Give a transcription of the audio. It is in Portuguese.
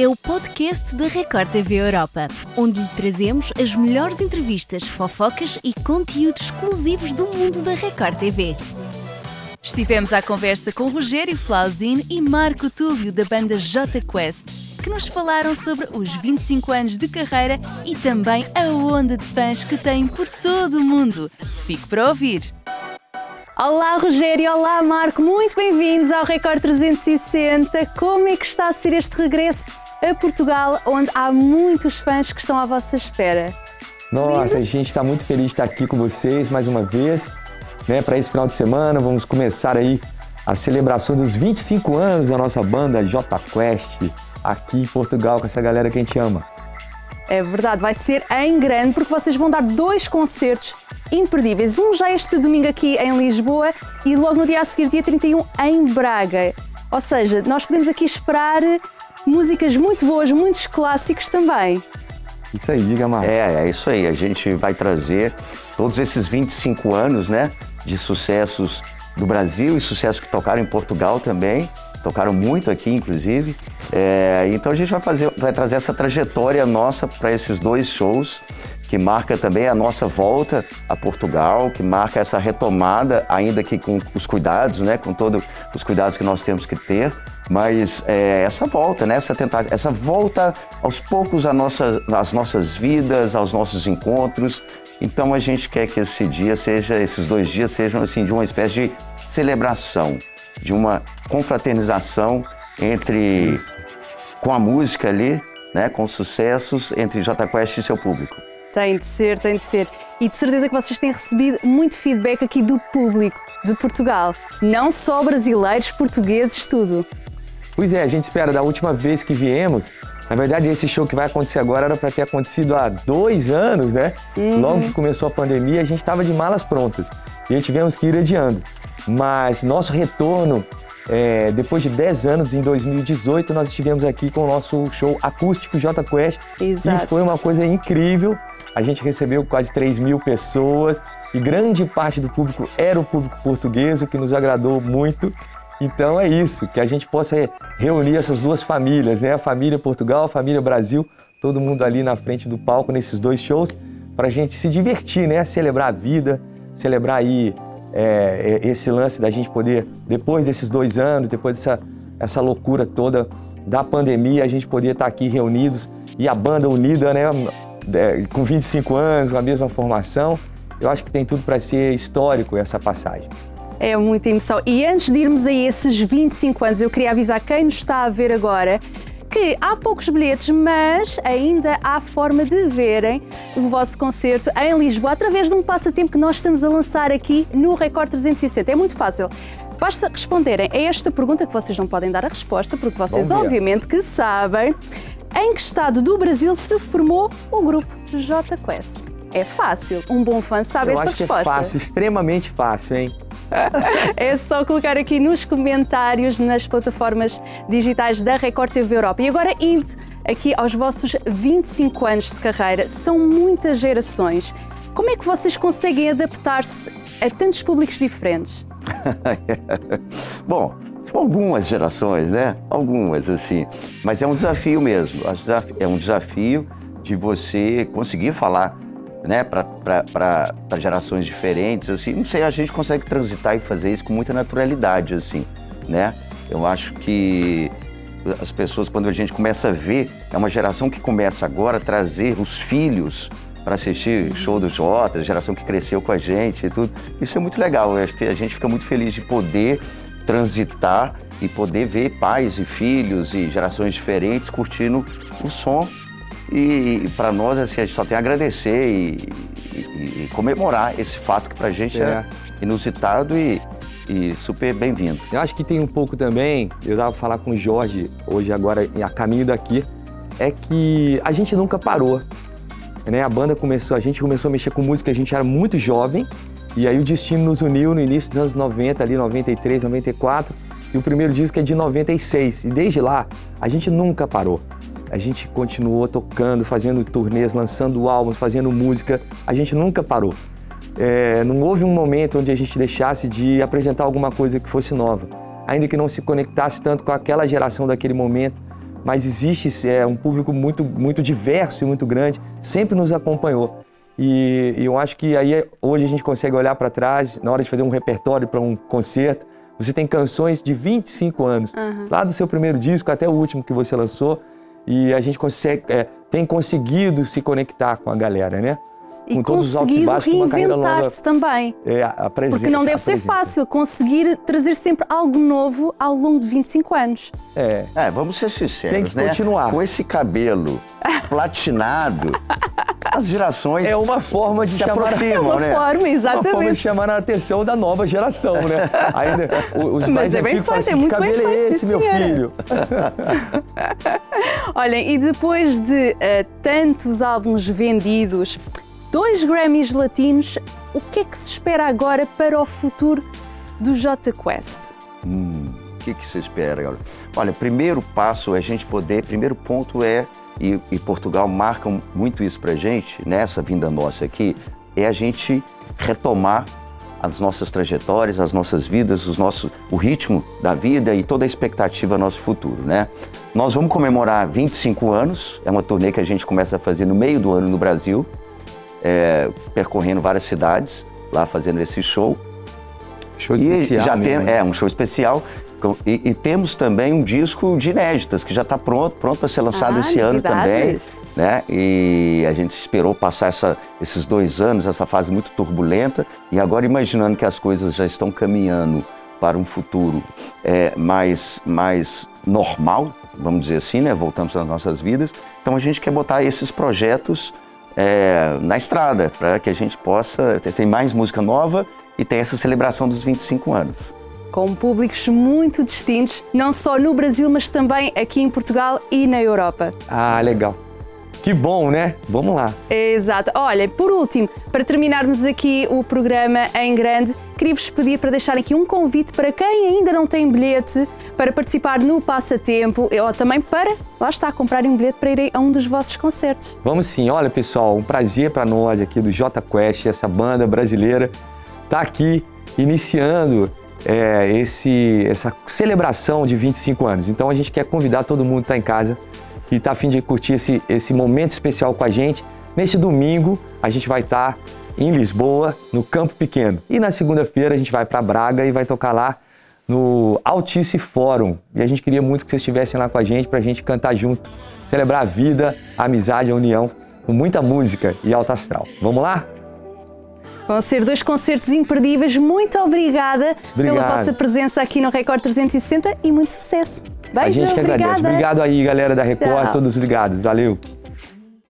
é o podcast da Record TV Europa, onde lhe trazemos as melhores entrevistas, fofocas e conteúdos exclusivos do mundo da Record TV. Estivemos à conversa com Rogério Flauzin e Marco Túlio da banda J Quest, que nos falaram sobre os 25 anos de carreira e também a onda de fãs que têm por todo o mundo. Fique para ouvir! Olá Rogério, olá Marco, muito bem-vindos ao Record 360. Como é que está a ser este regresso a Portugal, onde há muitos fãs que estão à vossa espera? Nossa, Felizes? a gente está muito feliz de estar aqui com vocês mais uma vez, né? Para esse final de semana, vamos começar aí a celebração dos 25 anos da nossa banda J Quest aqui em Portugal com essa galera que a gente ama. É verdade, vai ser em grande porque vocês vão dar dois concertos imperdíveis. Um já este domingo aqui em Lisboa e logo no dia a seguir, dia 31, em Braga. Ou seja, nós podemos aqui esperar músicas muito boas, muitos clássicos também. Isso aí, diga mais. É, é isso aí. A gente vai trazer todos esses 25 anos, né, de sucessos do Brasil e sucessos que tocaram em Portugal também. Tocaram muito aqui, inclusive. É, então a gente vai fazer, vai trazer essa trajetória nossa para esses dois shows que marca também a nossa volta a Portugal, que marca essa retomada, ainda que com os cuidados, né, com todos os cuidados que nós temos que ter, mas é, essa volta, né, essa, tentar, essa volta aos poucos à nossa, às nossas vidas, aos nossos encontros. Então a gente quer que esse dia seja, esses dois dias sejam assim de uma espécie de celebração, de uma confraternização entre com a música ali, né, com sucessos entre J Quest e seu público. Tem de ser, tem de ser. E de certeza que vocês têm recebido muito feedback aqui do público de Portugal. Não só brasileiros, portugueses, tudo. Pois é, a gente espera da última vez que viemos. Na verdade, esse show que vai acontecer agora era para ter acontecido há dois anos, né? Uhum. Logo que começou a pandemia, a gente estava de malas prontas. E a gente tivemos que ir adiando. Mas nosso retorno, é, depois de 10 anos, em 2018, nós estivemos aqui com o nosso show acústico J Quest. Exato. E foi uma coisa incrível. A gente recebeu quase 3 mil pessoas e grande parte do público era o público português, o que nos agradou muito. Então é isso, que a gente possa reunir essas duas famílias, né? A família Portugal, a família Brasil, todo mundo ali na frente do palco nesses dois shows, para a gente se divertir, né? Celebrar a vida, celebrar aí é, é, esse lance da gente poder, depois desses dois anos, depois dessa essa loucura toda da pandemia, a gente poder estar aqui reunidos e a banda unida, né? É, com 25 anos, com a mesma formação. Eu acho que tem tudo para ser histórico essa passagem. É muita emoção. E antes de irmos a esses 25 anos, eu queria avisar quem nos está a ver agora que há poucos bilhetes, mas ainda há forma de verem o vosso concerto em Lisboa através de um passatempo que nós estamos a lançar aqui no Record 360. É muito fácil. Basta responderem a esta pergunta que vocês não podem dar a resposta, porque vocês obviamente que sabem em que estado do Brasil se formou o grupo J Quest? É fácil, um bom fã sabe Eu esta acho resposta. Que é fácil, extremamente fácil, hein? é só colocar aqui nos comentários nas plataformas digitais da Record TV Europa. E agora indo aqui aos vossos 25 anos de carreira, são muitas gerações. Como é que vocês conseguem adaptar-se a tantos públicos diferentes? Bom, algumas gerações, né? Algumas, assim. Mas é um desafio mesmo. É um desafio de você conseguir falar né, para gerações diferentes, assim, não sei, a gente consegue transitar e fazer isso com muita naturalidade, assim, né? Eu acho que as pessoas, quando a gente começa a ver, é uma geração que começa agora a trazer os filhos para assistir show do Jota, geração que cresceu com a gente e tudo. Isso é muito legal, acho que a gente fica muito feliz de poder transitar e poder ver pais e filhos e gerações diferentes curtindo o som. E, e para nós, assim, a gente só tem a agradecer e, e, e comemorar esse fato que para a gente é. é, inusitado e, super bem-vindo. Eu acho que tem um pouco também, eu estava falar com o Jorge hoje, agora, a caminho daqui, é que a gente nunca parou. Né? A banda começou, a gente começou a mexer com música, a gente era muito jovem, e aí o destino nos uniu no início dos anos 90, ali 93, 94, e o primeiro disco é de 96. E desde lá a gente nunca parou. A gente continuou tocando, fazendo turnês, lançando álbuns, fazendo música. A gente nunca parou. É, não houve um momento onde a gente deixasse de apresentar alguma coisa que fosse nova, ainda que não se conectasse tanto com aquela geração daquele momento, mas existe é, um público muito, muito diverso e muito grande, sempre nos acompanhou. E, e eu acho que aí hoje a gente consegue olhar para trás, na hora de fazer um repertório para um concerto, você tem canções de 25 anos, uhum. lá do seu primeiro disco até o último que você lançou, e a gente consegue, é, tem conseguido se conectar com a galera, né? e com todos os altos e baixos reinventar-se também. É, a presença, Porque não deve ser fácil conseguir trazer sempre algo novo ao longo de 25 anos. É. é vamos ser sinceros, Tem que né? continuar. Com esse cabelo platinado, as gerações é uma forma de se chamar aproximam, é uma né? forma, exatamente. Uma forma de chamar a atenção da nova geração, né? Ainda os Mas mais é bem feito, assim, é muito que bem cabelo é esse, sim, meu senhora. filho? Olhem, e depois de uh, tantos álbuns vendidos, dois Grammys latinos, o que é que se espera agora para o futuro do J Quest? Hum, que, que se espera? Olha, primeiro passo é a gente poder, primeiro ponto é, e, e Portugal marca muito isso pra gente, nessa vinda nossa aqui, é a gente retomar as nossas trajetórias, as nossas vidas, os nossos, o ritmo da vida e toda a expectativa do nosso futuro, né? Nós vamos comemorar 25 anos, é uma turnê que a gente começa a fazer no meio do ano no Brasil, é, percorrendo várias cidades, lá fazendo esse show. Show especial. E já mesmo, tem, né? é um show especial. E, e, temos também um disco de inéditas que já está pronto, pronto para ser lançado Ah, esse ano também, né? E a gente esperou passar essa, esses dois anos, essa fase muito turbulenta, e agora imaginando que as coisas já estão caminhando para um futuro é, mais, mais normal, vamos dizer assim, né? Voltamos às nossas vidas. Então a gente quer botar esses projetos é, na estrada para que a gente possa ter, ter mais música nova e ter essa celebração dos 25 anos. Com públicos muito distintos, não só no Brasil, mas também aqui em Portugal e na Europa. Ah, legal. Que bom, né? Vamos lá. Exato. Olha, por último, para terminarmos aqui o programa em grande, queria-vos pedir para deixarem aqui um convite para quem ainda não tem bilhete para participar no passatempo ou também para, lá está, comprarem um bilhete para irem a um dos vossos concertos. Vamos sim. Olha, pessoal, um prazer para nós aqui do J Quest, essa banda brasileira, tá aqui iniciando é, esse, essa celebração de 25 anos. Então a gente quer convidar todo mundo que está em casa que está a fim de curtir esse, esse momento especial com a gente. Nesse domingo, a gente vai estar tá em Lisboa, no Campo Pequeno. E na segunda-feira, a gente vai para Braga e vai tocar lá no Altice Fórum. E a gente queria muito que vocês estivessem lá com a gente para a gente cantar junto, celebrar a vida, a amizade, a união, com muita música e alta astral. Vamos lá? Vão ser dois concertos imperdíveis. Muito obrigada pela Obrigado. vossa presença aqui no Record 360 e muito sucesso. Beijo, a gente que obrigada. agradece. Obrigado aí, galera da Record, Tchau. todos ligados. Valeu.